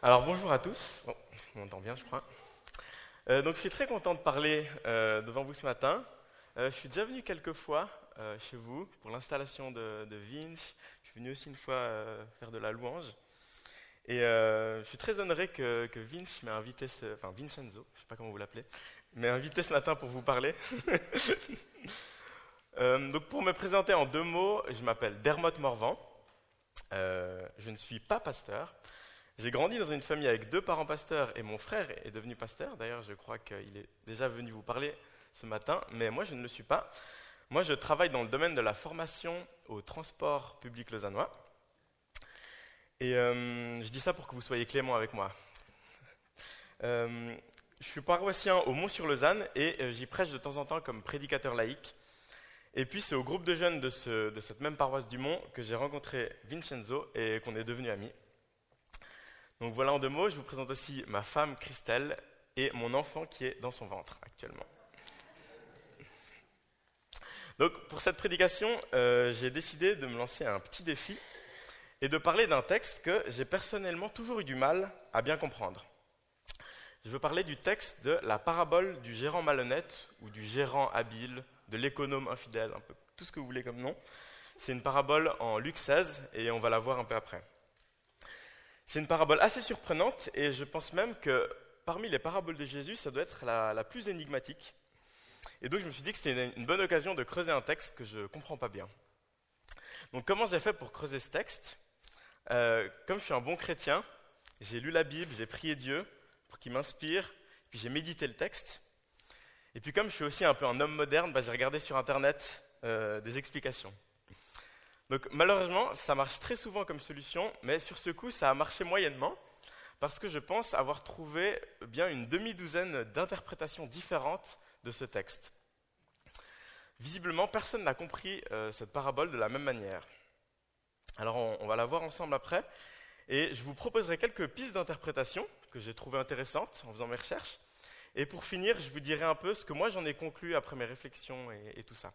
Alors bonjour à tous. Bon, on m'entend bien, je crois. Euh, donc je suis très content de parler euh, devant vous ce matin. Euh, je suis déjà venu quelques fois chez vous pour l'installation de, de Vince. Je suis venu aussi une fois faire de la louange. Et je suis très honoré que, que Vince m'ait invité, ce, enfin Vincenzo, je ne sais pas comment vous l'appelez, invité ce matin pour vous parler. Donc pour me présenter en deux mots, je m'appelle Dermot Morvan. Je ne suis pas pasteur. J'ai grandi dans une famille avec deux parents pasteurs et mon frère est devenu pasteur. D'ailleurs, je crois qu'il est déjà venu vous parler ce matin, mais moi, je ne le suis pas. Moi, je travaille dans le domaine de la formation au transport public lausannois. Et euh, je dis ça pour que vous soyez clément avec moi. Euh, je suis paroissien au Mont-sur-Lausanne et euh, j'y prêche de temps en temps comme prédicateur laïque. Et puis, c'est au groupe de jeunes de, de cette même paroisse du Mont que j'ai rencontré Vincenzo et qu'on est devenus amis. Donc voilà en deux mots, je vous présente aussi ma femme Christelle et mon enfant qui est dans son ventre actuellement. Donc pour cette prédication, euh, j'ai décidé de me lancer un petit défi et de parler d'un texte que j'ai personnellement toujours eu du mal à bien comprendre. Je veux parler du texte de la parabole du gérant malhonnête ou du gérant habile, de l'économe infidèle, un peu tout ce que vous voulez comme nom. C'est une parabole en Luc 16 et on va la voir un peu après. C'est une parabole assez surprenante et je pense même que parmi les paraboles de Jésus, ça doit être la, plus énigmatique. Et donc je me suis dit que c'était une bonne occasion de creuser un texte que je ne comprends pas bien. Donc comment j'ai fait pour creuser ce texte? Euh, Comme je suis un bon chrétien, j'ai lu la Bible, j'ai prié Dieu pour qu'il m'inspire, puis j'ai médité le texte. Et puis comme je suis aussi un peu un homme moderne, bah, j'ai regardé sur Internet euh, des explications. Donc malheureusement, ça marche très souvent comme solution, mais sur ce coup, ça a marché moyennement, parce que je pense avoir trouvé bien une demi-douzaine d'interprétations différentes de ce texte. Visiblement, personne n'a compris euh, cette parabole de la même manière. Alors on, va la voir ensemble après, et je vous proposerai quelques pistes d'interprétation que j'ai trouvées intéressantes en faisant mes recherches. Et pour finir, je vous dirai un peu ce que moi j'en ai conclu après mes réflexions et tout ça.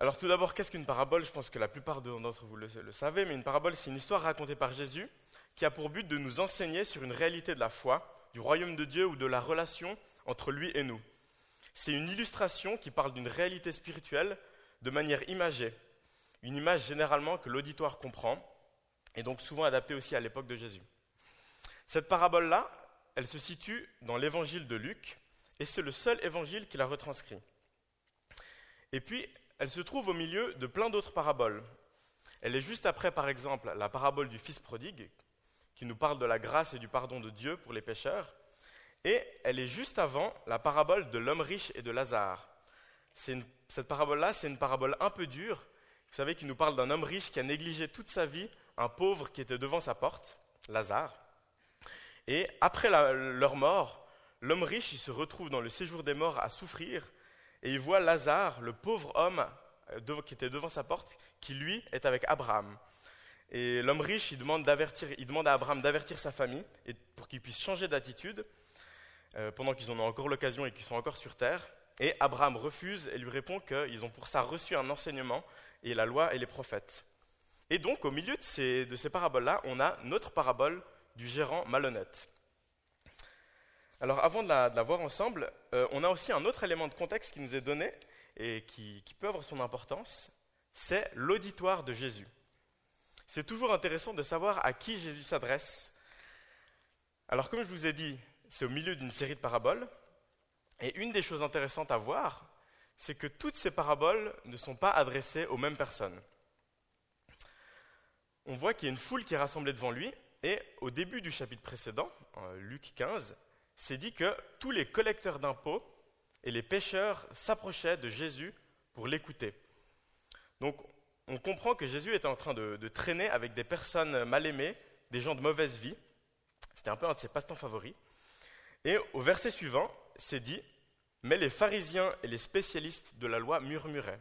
Alors tout d'abord, qu'est-ce qu'une parabole? Je pense que la plupart d'entre vous le, savez, mais une parabole, c'est une histoire racontée par Jésus qui a pour but de nous enseigner sur une réalité de la foi, du royaume de Dieu ou de la relation entre lui et nous. C'est une illustration qui parle d'une réalité spirituelle de manière imagée, une image généralement que l'auditoire comprend, et donc souvent adaptée aussi à l'époque de Jésus. Cette parabole-là, elle se situe dans l'évangile de Luc, et c'est le seul évangile qui la retranscrit. Et puis, elle se trouve au milieu de plein d'autres paraboles. Elle est juste après, par exemple, la parabole du Fils prodigue, qui nous parle de la grâce et du pardon de Dieu pour les pécheurs, et elle est juste avant la parabole de l'homme riche et de Lazare. Cette parabole-là, c'est une parabole un peu dure, vous savez, qui nous parle d'un homme riche qui a négligé toute sa vie un pauvre qui était devant sa porte, Lazare. Et après leur mort, l'homme riche, il se retrouve dans le séjour des morts à souffrir, et il voit Lazare, le pauvre homme qui était devant sa porte, qui lui est avec Abraham. Et l'homme riche, il demande, à Abraham d'avertir sa famille pour qu'il puisse changer d'attitude euh, pendant qu'ils en ont encore l'occasion et qu'ils sont encore sur terre. Et Abraham refuse et lui répond qu'ils ont pour ça reçu un enseignement et la loi et les prophètes. Et donc, au milieu de ces, de ces paraboles-là, on a notre parabole du gérant malhonnête. Alors, avant de la, voir ensemble, euh, on a aussi un autre élément de contexte qui nous est donné et qui, qui peut avoir son importance, c'est l'auditoire de Jésus. C'est toujours intéressant de savoir à qui Jésus s'adresse. Alors, comme je vous ai dit, c'est au milieu d'une série de paraboles, et une des choses intéressantes à voir, c'est que toutes ces paraboles ne sont pas adressées aux mêmes personnes. On voit qu'il y a une foule qui est rassemblée devant lui, et au début du chapitre précédent, Luc 15, c'est dit que tous les collecteurs d'impôts et les pêcheurs s'approchaient de Jésus pour l'écouter. Donc on comprend que Jésus était en train de, traîner avec des personnes mal aimées, des gens de mauvaise vie. C'était un peu un de ses passe-temps favoris. Et au verset suivant, c'est dit Mais les pharisiens et les spécialistes de la loi murmuraient.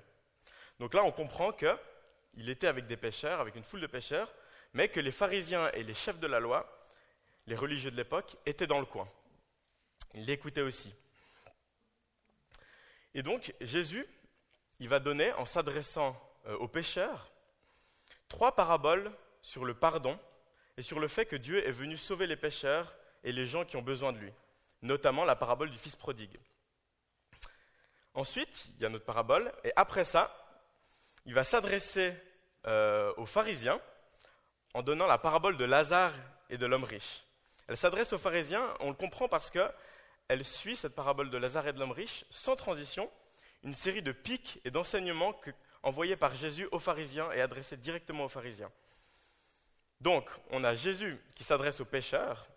Donc là, on comprend qu'il était avec des pêcheurs, avec une foule de pêcheurs, mais que les pharisiens et les chefs de la loi, les religieux de l'époque, étaient dans le coin. Ils l'écoutaient aussi. Et donc, Jésus, il va donner, en s'adressant aux pécheurs, trois paraboles sur le pardon et sur le fait que Dieu est venu sauver les pécheurs et les gens qui ont besoin de lui, notamment la parabole du Fils prodigue. Ensuite, il y a notre parabole, et après ça, il va s'adresser euh, aux pharisiens en donnant la parabole de Lazare et de l'homme riche. Elle s'adresse aux pharisiens, on le comprend parce qu'elle suit cette parabole de Lazare et de l'homme riche sans transition, une série de pics et d'enseignements envoyés par Jésus aux pharisiens et adressés directement aux pharisiens. Donc, on a Jésus qui s'adresse aux pécheurs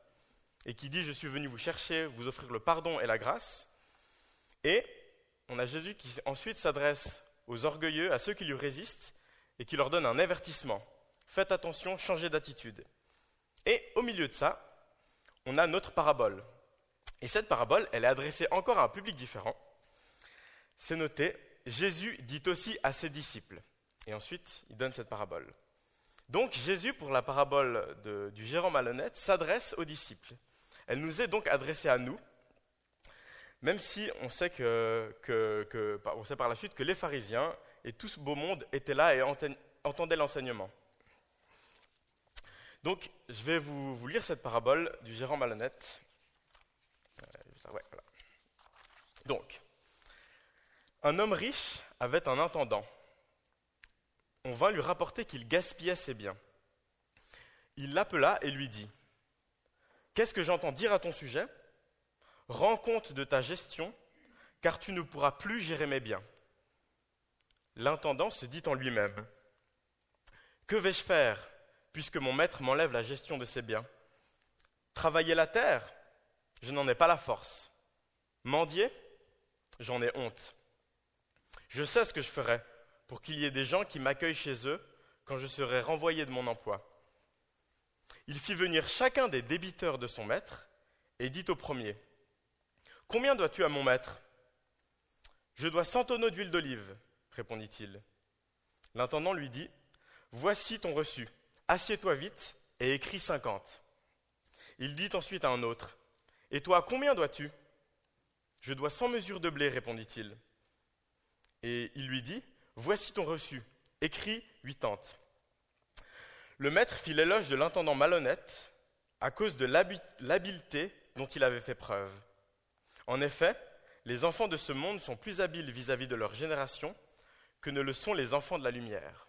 et qui dit Je suis venu vous chercher, vous offrir le pardon et la grâce. Et on a Jésus qui ensuite s'adresse aux orgueilleux, à ceux qui lui résistent, et qui leur donne un avertissement. Faites attention, changez d'attitude. Et au milieu de ça, on a notre parabole. Et cette parabole, elle est adressée encore à un public différent. C'est noté, Jésus dit aussi à ses disciples. Et ensuite, il donne cette parabole. Donc Jésus, pour la parabole du gérant malhonnête, s'adresse aux disciples. Elle nous est donc adressée à nous, même si on sait, que, on sait par la suite que les pharisiens et tout ce beau monde étaient là et entendaient l'enseignement. Donc je vais vous, lire cette parabole du gérant malhonnête. Donc, un homme riche avait un intendant on vint lui rapporter qu'il gaspillait ses biens. Il l'appela et lui dit Qu'est-ce que j'entends dire à ton sujet? Rends compte de ta gestion, car tu ne pourras plus gérer mes biens. L'intendant se dit en lui-même Que vais-je faire, puisque mon maître m'enlève la gestion de ses biens? Travailler la terre Je n'en ai pas la force. Mendier J'en ai honte. Je sais ce que je ferai pour qu'il y ait des gens qui m'accueillent chez eux quand je serai renvoyé de mon emploi. Il fit venir chacun des débiteurs de son maître et dit au premier Combien dois-tu à mon maître Je dois cent tonneaux d'huile d'olive, répondit-il. L'intendant lui dit Voici ton reçu, assieds-toi vite et écris cinquante. Il dit ensuite à un autre Et toi, combien dois-tu? Je dois cent mesures de blé, répondit-il. Et il lui dit Voici ton reçu, écrit huitante. Le maître fit l'éloge de l'intendant malhonnête à cause de l'habileté dont il avait fait preuve. En effet, les enfants de ce monde sont plus habiles vis-à-vis de leur génération que ne le sont les enfants de la lumière.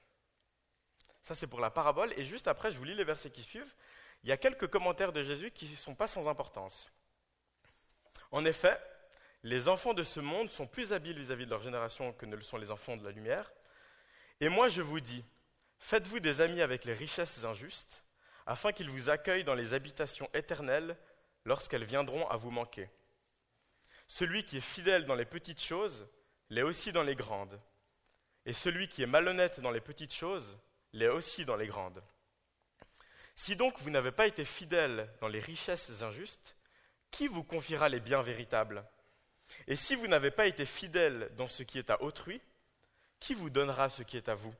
Ça, c'est pour la parabole. Et juste après, je vous lis les versets qui suivent. Il y a quelques commentaires de Jésus qui ne sont pas sans importance. En effet, les enfants de ce monde sont plus habiles vis-à-vis de leur génération que ne le sont les enfants de la lumière. Et moi je vous dis, faites-vous des amis avec les richesses injustes, afin qu'ils vous accueillent dans les habitations éternelles lorsqu'elles viendront à vous manquer. Celui qui est fidèle dans les petites choses l'est aussi dans les grandes. Et celui qui est malhonnête dans les petites choses l'est aussi dans les grandes. Si donc vous n'avez pas été fidèle dans les richesses injustes, qui vous confiera les biens véritables? Et si vous n'avez pas été fidèle dans ce qui est à autrui, qui vous donnera ce qui est à vous?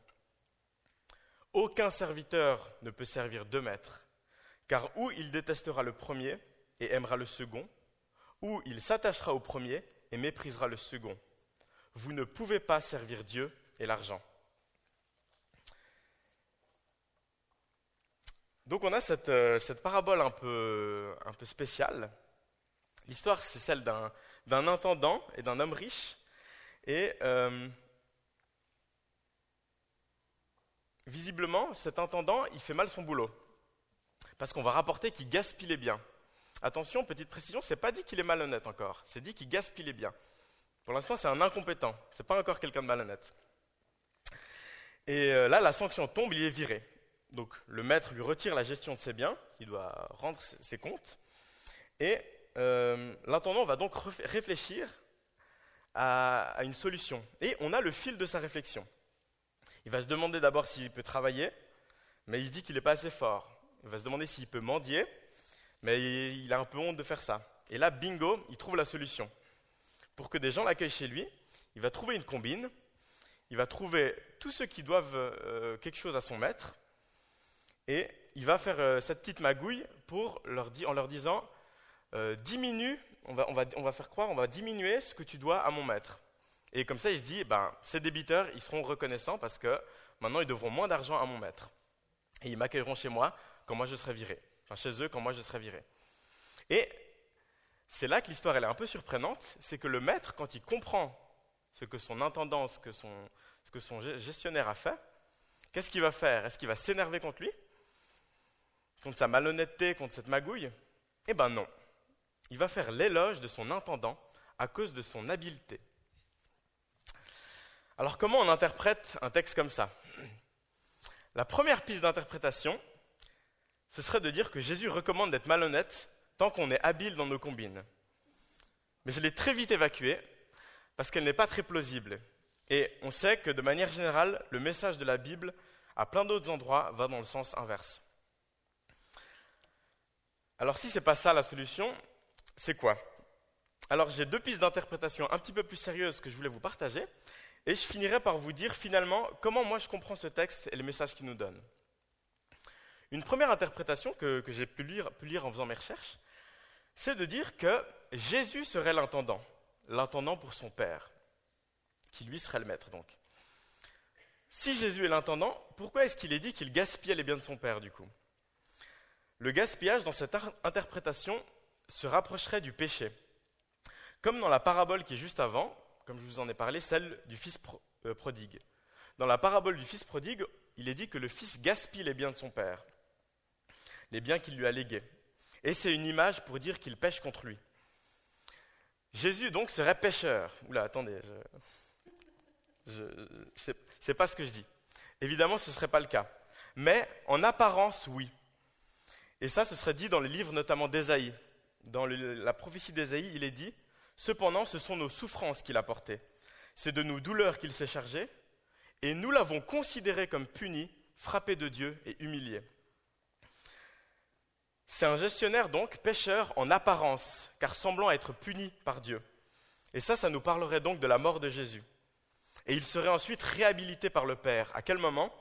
Aucun serviteur ne peut servir deux maîtres, car ou il détestera le premier et aimera le second, ou il s'attachera au premier et méprisera le second. Vous ne pouvez pas servir Dieu et l'argent. Donc on a cette, euh, parabole un peu spéciale. L'histoire, c'est celle d'un intendant et d'un homme riche. Et euh, visiblement, cet intendant, il fait mal son boulot. Parce qu'on va rapporter qu'il gaspille les biens. Attention, petite précision, c'est pas dit qu'il est malhonnête encore, c'est dit qu'il gaspille les biens. Pour l'instant, c'est un incompétent, c'est pas encore quelqu'un de malhonnête. Et euh, là, la sanction tombe, il est viré. Donc le maître lui retire la gestion de ses biens, il doit rendre ses comptes, et euh, l'intendant va donc réfléchir à, une solution. Et on a le fil de sa réflexion. Il va se demander d'abord s'il peut travailler, mais il dit qu'il n'est pas assez fort. Il va se demander s'il peut mendier, mais il a un peu honte de faire ça. Et là, bingo, il trouve la solution. Pour que des gens l'accueillent chez lui, il va trouver une combine, il va trouver tous ceux qui doivent euh, quelque chose à son maître, et il va faire euh, cette petite magouille pour en leur disant euh, diminue, on va, faire croire, on va diminuer ce que tu dois à mon maître. Et comme ça, il se dit, ben, ces débiteurs, ils seront reconnaissants parce que maintenant, ils devront moins d'argent à mon maître. et ils m'accueilleront chez moi quand moi je serai viré. Enfin, chez eux quand moi je serai viré. Et c'est là que l'histoire elle est un peu surprenante, c'est que le maître, quand il comprend ce que son intendant, ce que son, ce que son gestionnaire a fait, qu'est-ce qu'il va faire? Est-ce qu'il va s'énerver contre lui? Contre sa malhonnêteté, contre cette magouille? Eh ben non. Il va faire l'éloge de son intendant à cause de son habileté. Alors comment on interprète un texte comme ça? La première piste d'interprétation, ce serait de dire que Jésus recommande d'être malhonnête tant qu'on est habile dans nos combines. Mais je l'ai très vite évacuée parce qu'elle n'est pas très plausible. Et on sait que de manière générale, le message de la Bible, à plein d'autres endroits, va dans le sens inverse. Alors si ce n'est pas ça la solution, c'est quoi? Alors j'ai deux pistes d'interprétation un petit peu plus sérieuses que je voulais vous partager, et je finirai par vous dire finalement comment moi je comprends ce texte et les messages qu'il nous donne. Une première interprétation que, j'ai pu lire, pu lire en faisant mes recherches, c'est de dire que Jésus serait l'intendant, l'intendant pour son Père, qui lui serait le maître donc. Si Jésus est l'intendant, pourquoi est-ce qu'il est dit qu'il gaspillait les biens de son Père du coup? Le gaspillage dans cette interprétation se rapprocherait du péché. Comme dans la parabole qui est juste avant, comme je vous en ai parlé, celle du fils euh, prodigue. Dans la parabole du fils prodigue, il est dit que le fils gaspille les biens de son père, les biens qu'il lui a légués. Et c'est une image pour dire qu'il pêche contre lui. Jésus donc serait pécheur. Oula, attendez, je, c'est pas ce que je dis. Évidemment, ce ne serait pas le cas. Mais en apparence, oui. Et ça, ce serait dit dans les livres notamment d'Ésaïe. Dans la prophétie d'Ésaïe, il est dit Cependant, ce sont nos souffrances qu'il a portées. C'est de nos douleurs qu'il s'est chargé, et nous l'avons considéré comme puni, frappé de Dieu et humilié. C'est un gestionnaire donc pécheur en apparence, car semblant être puni par Dieu. Et ça, ça nous parlerait donc de la mort de Jésus. Et il serait ensuite réhabilité par le Père. À quel moment?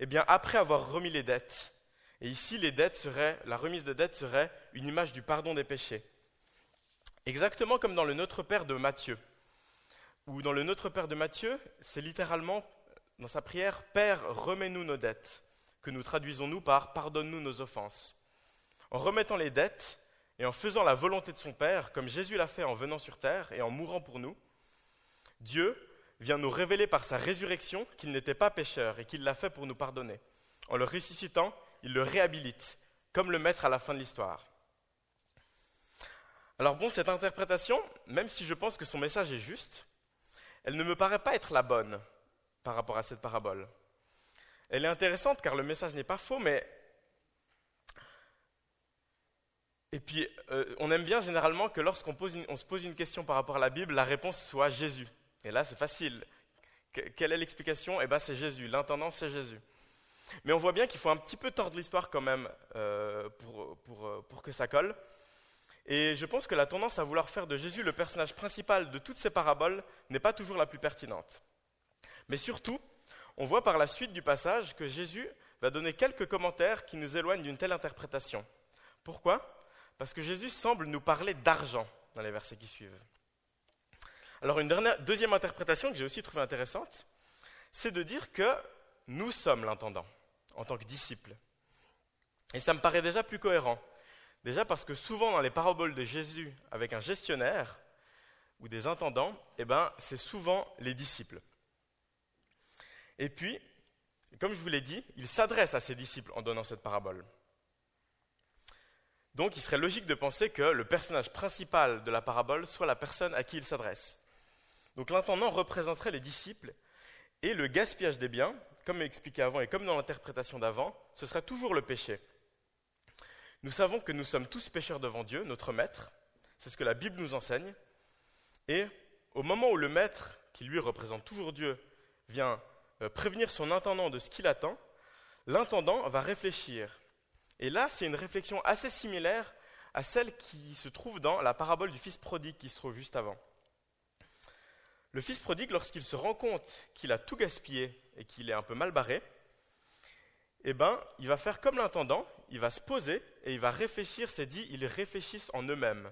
Eh bien, après avoir remis les dettes. Et ici, les dettes seraient, la remise de dettes serait une image du pardon des péchés. Exactement comme dans le Notre Père de Matthieu. Ou dans le Notre Père de Matthieu, c'est littéralement, dans sa prière, Père, remets-nous nos dettes, que nous traduisons nous par Pardonne-nous nos offenses. En remettant les dettes et en faisant la volonté de son Père, comme Jésus l'a fait en venant sur terre et en mourant pour nous, Dieu vient nous révéler par sa résurrection qu'il n'était pas pécheur et qu'il l'a fait pour nous pardonner. En le ressuscitant, il le réhabilite, comme le maître à la fin de l'histoire. Alors bon, cette interprétation, même si je pense que son message est juste, elle ne me paraît pas être la bonne par rapport à cette parabole. Elle est intéressante car le message n'est pas faux, mais... Et puis, euh, on aime bien généralement que lorsqu'on se pose une question par rapport à la Bible, la réponse soit Jésus. Et là, c'est facile. quelle est l'explication? Eh bien, c'est Jésus. L'intendant, c'est Jésus. Mais on voit bien qu'il faut un petit peu tordre l'histoire quand même euh, pour, euh, pour, que ça colle. Et je pense que la tendance à vouloir faire de Jésus le personnage principal de toutes ces paraboles n'est pas toujours la plus pertinente. Mais surtout, on voit par la suite du passage que Jésus va donner quelques commentaires qui nous éloignent d'une telle interprétation. Pourquoi? Parce que Jésus semble nous parler d'argent dans les versets qui suivent. Alors une deuxième interprétation que j'ai aussi trouvée intéressante, c'est de dire que nous sommes l'intendant en tant que disciples. Et ça me paraît déjà plus cohérent. Déjà parce que souvent dans les paraboles de Jésus avec un gestionnaire ou des intendants, eh ben, c'est souvent les disciples. Et puis, comme je vous l'ai dit, il s'adresse à ses disciples en donnant cette parabole. Donc il serait logique de penser que le personnage principal de la parabole soit la personne à qui il s'adresse. Donc l'intendant représenterait les disciples et le gaspillage des biens, comme expliqué avant et comme dans l'interprétation d'avant, ce serait toujours le péché. Nous savons que nous sommes tous pécheurs devant Dieu, notre Maître, c'est ce que la Bible nous enseigne, et au moment où le Maître, qui lui représente toujours Dieu, vient euh, prévenir son intendant de ce qu'il attend, l'intendant va réfléchir. Et là, c'est une réflexion assez similaire à celle qui se trouve dans la parabole du fils prodigue qui se trouve juste avant. Le fils prodigue, lorsqu'il se rend compte qu'il a tout gaspillé et qu'il est un peu mal barré, eh ben, il va faire comme l'intendant, il va se poser et il va réfléchir, c'est dit, ils réfléchissent en eux-mêmes.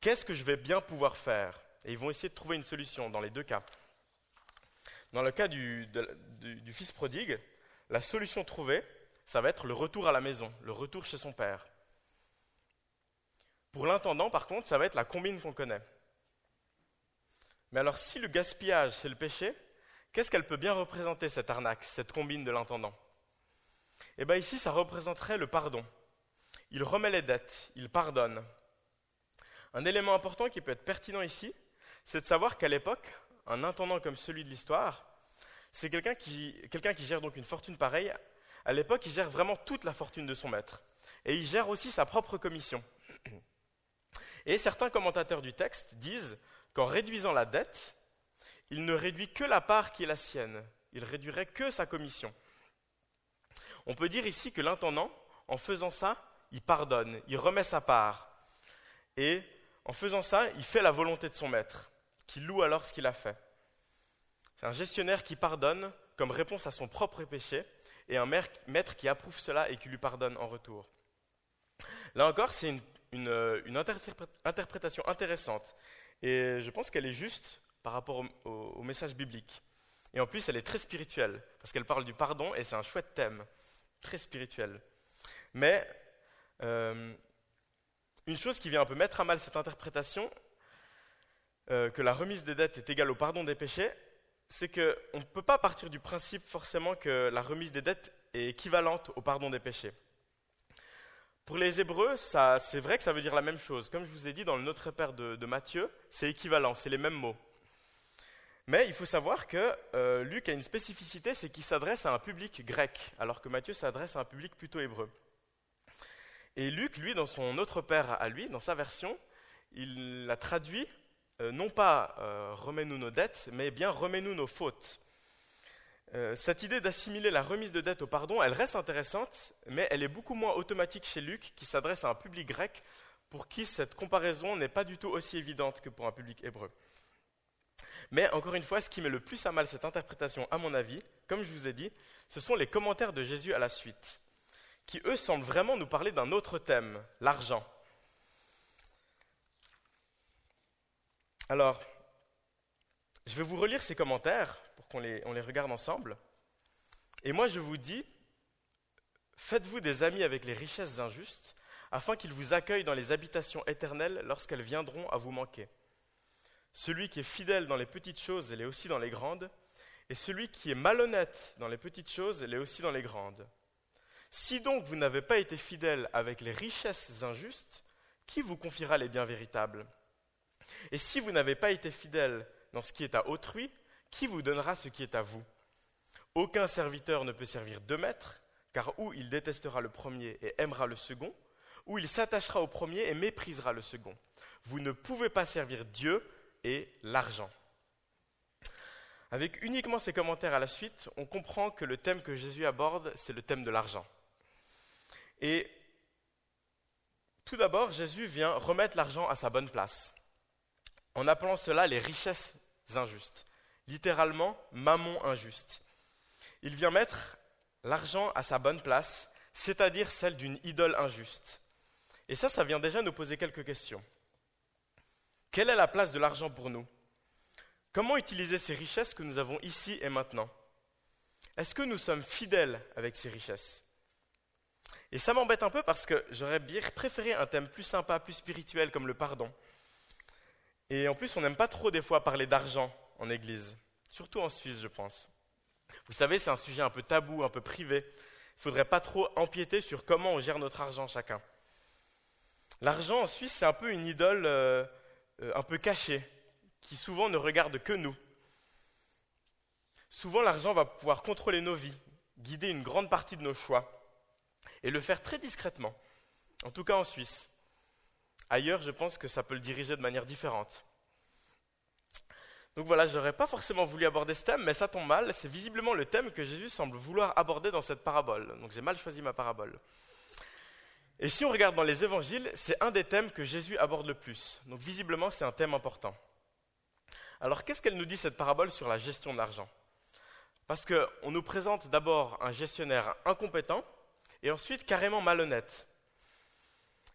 Qu'est-ce que je vais bien pouvoir faire? Et ils vont essayer de trouver une solution dans les deux cas. Dans le cas du, du fils prodigue, la solution trouvée, ça va être le retour à la maison, le retour chez son père. Pour l'intendant, par contre, ça va être la combine qu'on connaît. Mais alors, si le gaspillage, c'est le péché, qu'est-ce qu'elle peut bien représenter, cette arnaque, cette combine de l'intendant? Eh bien, ici, ça représenterait le pardon. Il remet les dettes, il pardonne. Un élément important qui peut être pertinent ici, c'est de savoir qu'à l'époque, un intendant comme celui de l'histoire, c'est quelqu'un qui, gère donc une fortune pareille. À l'époque, il gère vraiment toute la fortune de son maître. Et il gère aussi sa propre commission. Et certains commentateurs du texte disent qu'en réduisant la dette, il ne réduit que la part qui est la sienne, il réduirait que sa commission. On peut dire ici que l'intendant, en faisant ça, il pardonne, il remet sa part. Et en faisant ça, il fait la volonté de son maître, qui loue alors ce qu'il a fait. C'est un gestionnaire qui pardonne comme réponse à son propre péché, et un maître qui approuve cela et qui lui pardonne en retour. Là encore, c'est une une, interprétation intéressante. Et je pense qu'elle est juste par rapport au, message biblique. Et en plus, elle est très spirituelle, parce qu'elle parle du pardon, et c'est un chouette thème, très spirituel. Mais euh, une chose qui vient un peu mettre à mal cette interprétation, euh, que la remise des dettes est égale au pardon des péchés, c'est qu'on ne peut pas partir du principe forcément que la remise des dettes est équivalente au pardon des péchés. Pour les Hébreux, c'est vrai que ça veut dire la même chose. Comme je vous ai dit dans le Notre Père de, Matthieu, c'est équivalent, c'est les mêmes mots. Mais il faut savoir que euh, Luc a une spécificité, c'est qu'il s'adresse à un public grec, alors que Matthieu s'adresse à un public plutôt hébreu. Et Luc, lui, dans son Notre Père à lui, dans sa version, il l'a traduit euh, non pas euh, remets-nous nos dettes, mais bien remets-nous nos fautes. Euh, cette idée d'assimiler la remise de dette au pardon, elle reste intéressante, mais elle est beaucoup moins automatique chez Luc, qui s'adresse à un public grec pour qui cette comparaison n'est pas du tout aussi évidente que pour un public hébreu. Mais encore une fois, ce qui met le plus à mal cette interprétation, à mon avis, comme je vous ai dit, ce sont les commentaires de Jésus à la suite, qui eux semblent vraiment nous parler d'un autre thème, l'argent. Alors, je vais vous relire ces commentaires qu'on les, regarde ensemble. Et moi, je vous dis, faites-vous des amis avec les richesses injustes, afin qu'ils vous accueillent dans les habitations éternelles lorsqu'elles viendront à vous manquer. Celui qui est fidèle dans les petites choses, l'est aussi dans les grandes, et celui qui est malhonnête dans les petites choses, l'est aussi dans les grandes. Si donc vous n'avez pas été fidèle avec les richesses injustes, qui vous confiera les biens véritables? Et si vous n'avez pas été fidèle dans ce qui est à autrui, qui vous donnera ce qui est à vous? Aucun serviteur ne peut servir deux maîtres, car ou il détestera le premier et aimera le second, ou il s'attachera au premier et méprisera le second. Vous ne pouvez pas servir Dieu et l'argent. Avec uniquement ces commentaires à la suite, on comprend que le thème que Jésus aborde, c'est le thème de l'argent. Et tout d'abord, Jésus vient remettre l'argent à sa bonne place, en appelant cela les richesses injustes littéralement mammon injuste. Il vient mettre l'argent à sa bonne place, c'est-à-dire celle d'une idole injuste. Et ça, ça vient déjà nous poser quelques questions. Quelle est la place de l'argent pour nous? Comment utiliser ces richesses que nous avons ici et maintenant? Est-ce que nous sommes fidèles avec ces richesses? Et ça m'embête un peu parce que j'aurais bien préféré un thème plus sympa, plus spirituel comme le pardon. Et en plus, on n'aime pas trop des fois parler d'argent en Église, surtout en Suisse, je pense. Vous savez, c'est un sujet un peu tabou, un peu privé. Il ne faudrait pas trop empiéter sur comment on gère notre argent chacun. L'argent en Suisse, c'est un peu une idole euh, euh, un peu cachée, qui souvent ne regarde que nous. Souvent, l'argent va pouvoir contrôler nos vies, guider une grande partie de nos choix, et le faire très discrètement, en tout cas en Suisse. Ailleurs, je pense que ça peut le diriger de manière différente. Donc voilà, je n'aurais pas forcément voulu aborder ce thème, mais ça tombe mal, c'est visiblement le thème que Jésus semble vouloir aborder dans cette parabole. Donc j'ai mal choisi ma parabole. Et si on regarde dans les évangiles, c'est un des thèmes que Jésus aborde le plus. Donc visiblement, c'est un thème important. Alors qu'est-ce qu'elle nous dit cette parabole sur la gestion de l'argent? Parce qu'on nous présente d'abord un gestionnaire incompétent et ensuite carrément malhonnête.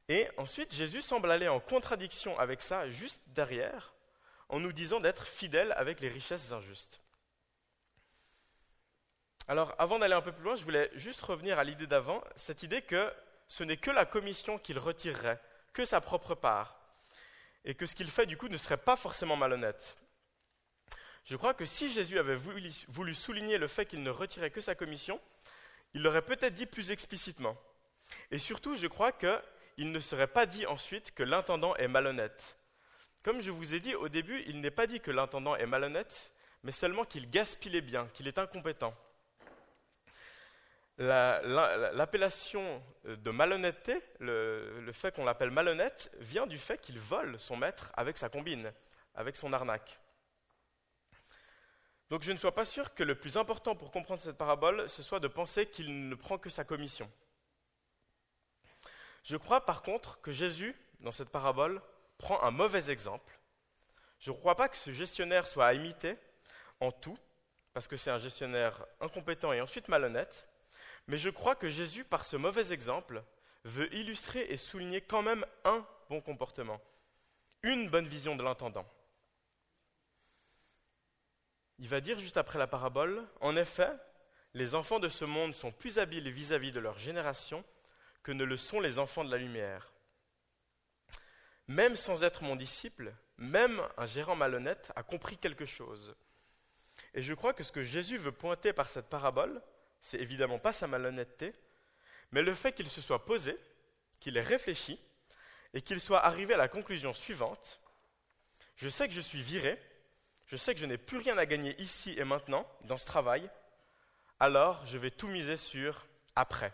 Et ensuite, Jésus semble aller en contradiction avec ça juste derrière en nous disant d'être fidèles avec les richesses injustes. Alors, avant d'aller un peu plus loin, je voulais juste revenir à l'idée d'avant, cette idée que ce n'est que la commission qu'il retirerait, que sa propre part, et que ce qu'il fait, du coup, ne serait pas forcément malhonnête. Je crois que si Jésus avait voulu, souligner le fait qu'il ne retirait que sa commission, il l'aurait peut-être dit plus explicitement. Et surtout, je crois qu'il ne serait pas dit ensuite que l'intendant est malhonnête. Comme je vous ai dit au début, il n'est pas dit que l'intendant est malhonnête, mais seulement qu'il gaspille les biens, qu'il est incompétent. L'appellation de malhonnêteté, le, fait qu'on l'appelle malhonnête, vient du fait qu'il vole son maître avec sa combine, avec son arnaque. Donc je ne suis pas sûr que le plus important pour comprendre cette parabole, ce soit de penser qu'il ne prend que sa commission. Je crois par contre que Jésus, dans cette parabole, prend un mauvais exemple. Je ne crois pas que ce gestionnaire soit à imiter en tout, parce que c'est un gestionnaire incompétent et ensuite malhonnête, mais je crois que Jésus, par ce mauvais exemple, veut illustrer et souligner quand même un bon comportement, une bonne vision de l'intendant. Il va dire juste après la parabole, en effet, les enfants de ce monde sont plus habiles vis-à-vis de leur génération que ne le sont les enfants de la lumière. Même sans être mon disciple, même un gérant malhonnête a compris quelque chose. Et je crois que ce que Jésus veut pointer par cette parabole, c'est évidemment pas sa malhonnêteté, mais le fait qu'il se soit posé, qu'il ait réfléchi, et qu'il soit arrivé à la conclusion suivante. Je sais que je suis viré, je sais que je n'ai plus rien à gagner ici et maintenant, dans ce travail, alors je vais tout miser sur après.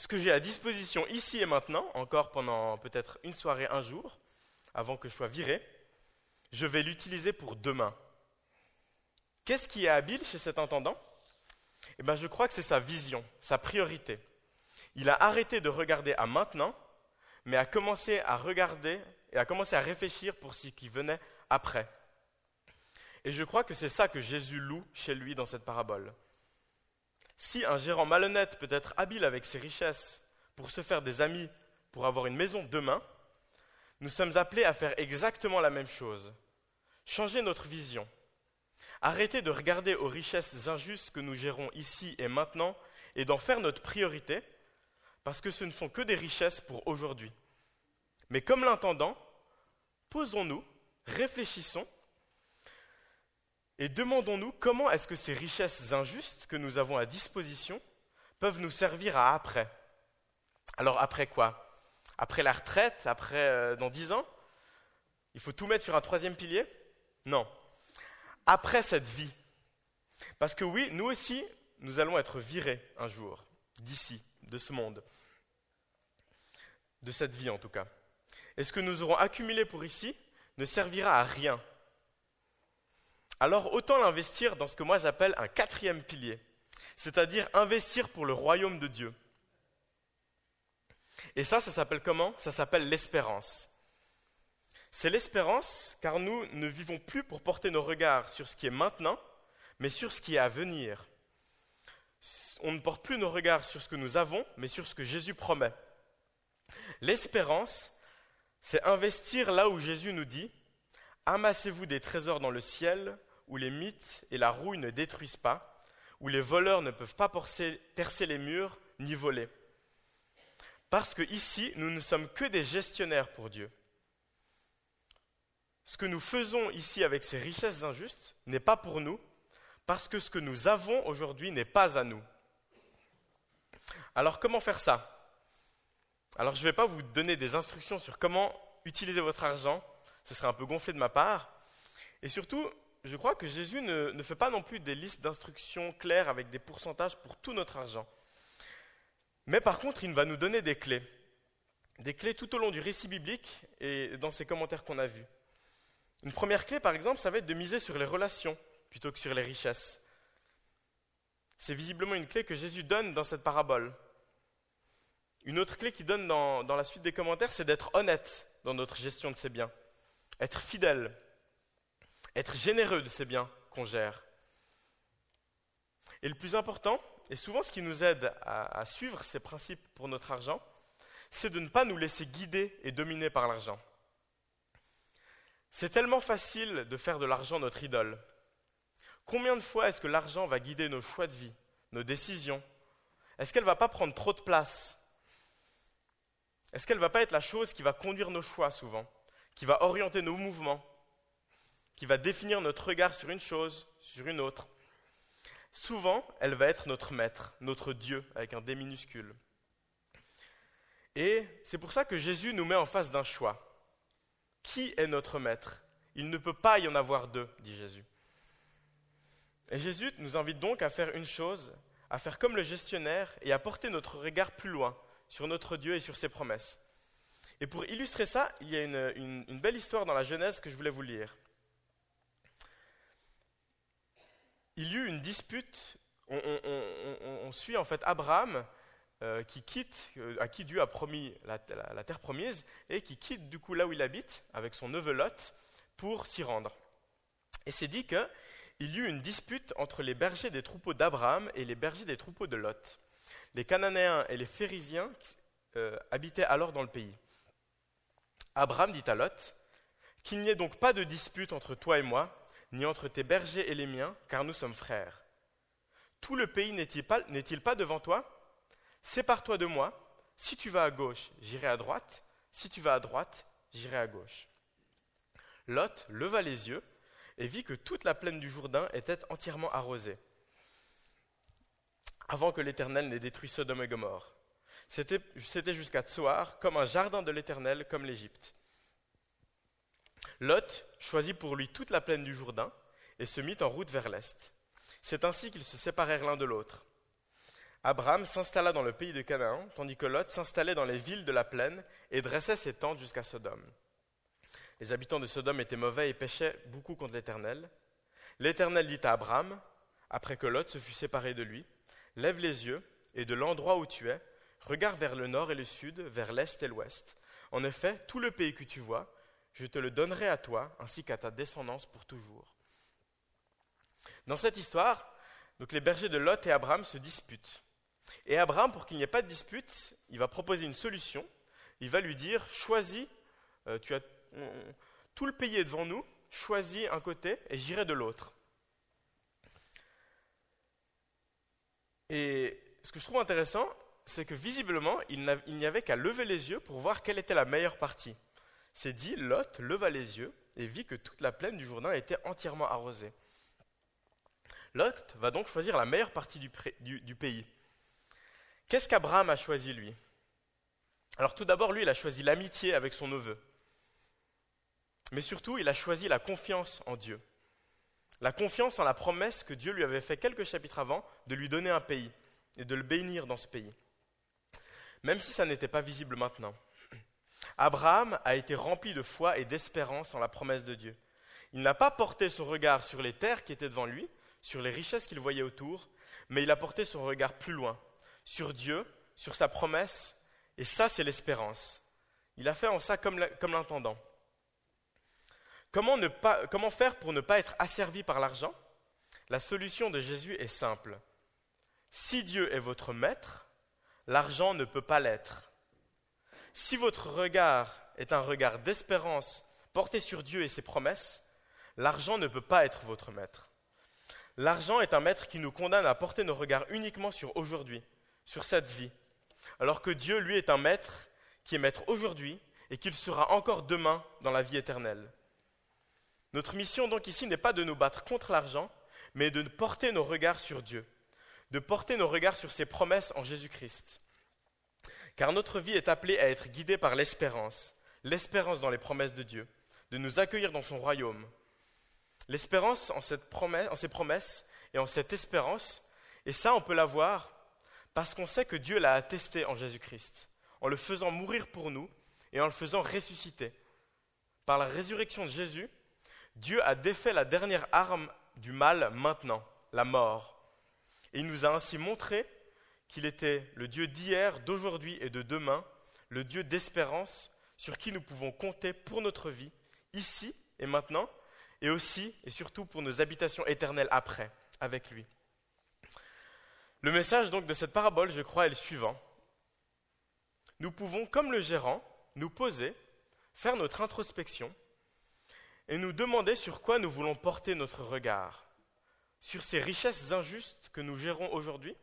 Ce que j'ai à disposition ici et maintenant, encore pendant peut-être une soirée, un jour, avant que je sois viré, je vais l'utiliser pour demain. Qu'est-ce qui est habile chez cet intendant? Eh bien, je crois que c'est sa vision, sa priorité. Il a arrêté de regarder à maintenant, mais a commencé à regarder et a commencé à réfléchir pour ce qui venait après. Et je crois que c'est ça que Jésus loue chez lui dans cette parabole. Si un gérant malhonnête peut être habile avec ses richesses pour se faire des amis, pour avoir une maison demain, nous sommes appelés à faire exactement la même chose. Changer notre vision. Arrêter de regarder aux richesses injustes que nous gérons ici et maintenant et d'en faire notre priorité, parce que ce ne sont que des richesses pour aujourd'hui. Mais comme l'intendant, posons-nous réfléchissons et demandons-nous comment est-ce que ces richesses injustes que nous avons à disposition peuvent nous servir à après. Alors après quoi? Après la retraite? Après euh, dans dix ans? Il faut tout mettre sur un troisième pilier? Non. Après cette vie. Parce que oui, nous aussi, nous allons être virés un jour d'ici, de ce monde. De cette vie en tout cas. Et ce que nous aurons accumulé pour ici ne servira à rien. Alors autant l'investir dans ce que moi j'appelle un quatrième pilier, c'est-à-dire investir pour le royaume de Dieu. Et ça, ça s'appelle comment? Ça s'appelle l'espérance. C'est l'espérance car nous ne vivons plus pour porter nos regards sur ce qui est maintenant, mais sur ce qui est à venir. On ne porte plus nos regards sur ce que nous avons, mais sur ce que Jésus promet. L'espérance, c'est investir là où Jésus nous dit Amassez-vous des trésors dans le ciel, où les mythes et la rouille ne détruisent pas, où les voleurs ne peuvent pas percer les murs ni voler. Parce que ici, nous ne sommes que des gestionnaires pour Dieu. Ce que nous faisons ici avec ces richesses injustes n'est pas pour nous, parce que ce que nous avons aujourd'hui n'est pas à nous. Alors comment faire ça? Alors je ne vais pas vous donner des instructions sur comment utiliser votre argent, ce serait un peu gonflé de ma part. Et surtout, je crois que Jésus ne, fait pas non plus des listes d'instructions claires avec des pourcentages pour tout notre argent. Mais par contre, il va nous donner des clés. Des clés tout au long du récit biblique et dans ces commentaires qu'on a vus. Une première clé, par exemple, ça va être de miser sur les relations plutôt que sur les richesses. C'est visiblement une clé que Jésus donne dans cette parabole. Une autre clé qu'il donne dans, la suite des commentaires, c'est d'être honnête dans notre gestion de ses biens, être fidèle, être généreux de ces biens qu'on gère. Et le plus important, et souvent ce qui nous aide à, suivre ces principes pour notre argent, c'est de ne pas nous laisser guider et dominer par l'argent. C'est tellement facile de faire de l'argent notre idole Combien de fois est-ce que l'argent va guider nos choix de vie, nos décisions? Est-ce qu'elle ne va pas prendre trop de place? Est-ce qu'elle ne va pas être la chose qui va conduire nos choix souvent, qui va orienter nos mouvements, qui va définir notre regard sur une chose, sur une autre Souvent, elle va être notre maître, notre Dieu, avec un D minuscule. Et c'est pour ça que Jésus nous met en face d'un choix. Qui est notre maître? Il ne peut pas y en avoir deux, dit Jésus. Et Jésus nous invite donc à faire une chose, à faire comme le gestionnaire et à porter notre regard plus loin sur notre Dieu et sur ses promesses. Et pour illustrer ça, il y a une, belle histoire dans la Genèse que je voulais vous lire. Il y eut une dispute, on, suit en fait Abraham euh, qui quitte, euh, à qui Dieu a promis la, terre promise, et qui quitte du coup là où il habite avec son neveu Lot pour s'y rendre. Et c'est dit que il y eut une dispute entre les bergers des troupeaux d'Abraham et les bergers des troupeaux de Lot. Les Cananéens et les Phérisiens euh, habitaient alors dans le pays. Abraham dit à Lot, Qu'il n'y ait donc pas de dispute entre toi et moi, ni entre tes bergers et les miens, car nous sommes frères. Tout le pays n'est-il pas, devant toi? Sépare-toi de moi. Si tu vas à gauche, j'irai à droite. Si tu vas à droite, j'irai à gauche. Lot leva les yeux et vit que toute la plaine du Jourdain était entièrement arrosée, avant que l'Éternel n'ait détruit Sodome et Gomorre. C'était jusqu'à Tsoar, comme un jardin de l'Éternel, comme l'Égypte. Lot choisit pour lui toute la plaine du Jourdain et se mit en route vers l'est. C'est ainsi qu'ils se séparèrent l'un de l'autre. Abraham s'installa dans le pays de Canaan, tandis que Lot s'installait dans les villes de la plaine et dressait ses tentes jusqu'à Sodome. Les habitants de Sodome étaient mauvais et péchaient beaucoup contre l'Éternel. L'Éternel dit à Abraham, après que Lot se fut séparé de lui, Lève les yeux, et de l'endroit où tu es, regarde vers le nord et le sud, vers l'est et l'ouest. En effet, tout le pays que tu vois, je te le donnerai à toi, ainsi qu'à ta descendance pour toujours. Dans cette histoire, les bergers de Lot et Abraham se disputent. Et Abraham, pour qu'il n'y ait pas de dispute, il va proposer une solution. Il va lui dire Choisis, euh, tu as tout le pays est devant nous, choisis un côté et j'irai de l'autre. Et ce que je trouve intéressant, c'est que visiblement, il n'y avait qu'à lever les yeux pour voir quelle était la meilleure partie. C'est dit, Lot leva les yeux et vit que toute la plaine du Jourdain était entièrement arrosée. Lot va donc choisir la meilleure partie du pays. Qu'est-ce qu'Abraham a choisi, lui? Alors tout d'abord, lui, il a choisi l'amitié avec son neveu. Mais surtout, il a choisi la confiance en Dieu. La confiance en la promesse que Dieu lui avait fait quelques chapitres avant de lui donner un pays et de le bénir dans ce pays. Même si ça n'était pas visible maintenant. Abraham a été rempli de foi et d'espérance en la promesse de Dieu. Il n'a pas porté son regard sur les terres qui étaient devant lui, sur les richesses qu'il voyait autour, mais il a porté son regard plus loin, sur Dieu, sur sa promesse, et ça c'est l'espérance. Il a fait en ça comme l'intendant. Comment, faire pour ne pas être asservi par l'argent? La solution de Jésus est simple. Si Dieu est votre maître, l'argent ne peut pas l'être. Si votre regard est un regard d'espérance porté sur Dieu et ses promesses, l'argent ne peut pas être votre maître. L'argent est un maître qui nous condamne à porter nos regards uniquement sur aujourd'hui, sur cette vie, alors que Dieu, lui, est un maître qui est maître aujourd'hui et qu'il sera encore demain dans la vie éternelle. Notre mission donc ici n'est pas de nous battre contre l'argent, mais de porter nos regards sur Dieu, de porter nos regards sur ses promesses en Jésus-Christ. Car notre vie est appelée à être guidée par l'espérance, l'espérance dans les promesses de Dieu, de nous accueillir dans son royaume. L'espérance en, ses promesses et en cette espérance, et ça on peut l'avoir parce qu'on sait que Dieu l'a attesté en Jésus-Christ, en le faisant mourir pour nous et en le faisant ressusciter. Par la résurrection de Jésus, Dieu a défait la dernière arme du mal maintenant, la mort. Et il nous a ainsi montré qu'il était le Dieu d'hier, d'aujourd'hui et de demain, le Dieu d'espérance sur qui nous pouvons compter pour notre vie, ici et maintenant, et aussi et surtout pour nos habitations éternelles après, avec lui. Le message donc de cette parabole, je crois, est le suivant. Nous pouvons, comme le gérant, nous poser, faire notre introspection et nous demander sur quoi nous voulons porter notre regard. sur ces richesses injustes que nous gérons aujourd'hui,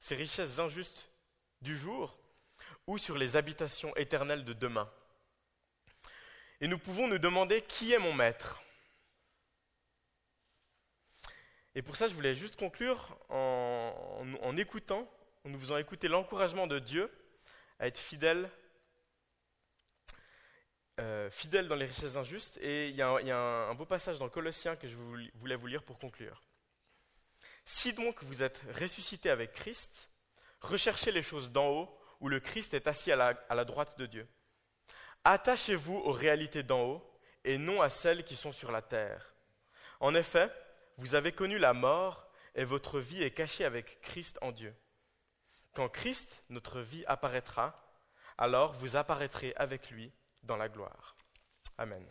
ces richesses injustes du jour, ou sur les habitations éternelles de demain. Et nous pouvons nous demander qui est mon maître Et pour ça, je voulais juste conclure en, écoutant, en nous faisant écouter l'encouragement de Dieu à être fidèle, euh, fidèle dans les richesses injustes. Et il y a, un, beau passage dans Colossiens que je voulais vous lire pour conclure. Si donc vous êtes ressuscité avec Christ, recherchez les choses d'en haut, où le Christ est assis à la droite de Dieu. Attachez-vous aux réalités d'en haut, et non à celles qui sont sur la terre. En effet, vous avez connu la mort et votre vie est cachée avec Christ en Dieu. Quand Christ, notre vie, apparaîtra, alors vous apparaîtrez avec lui dans la gloire. Amen.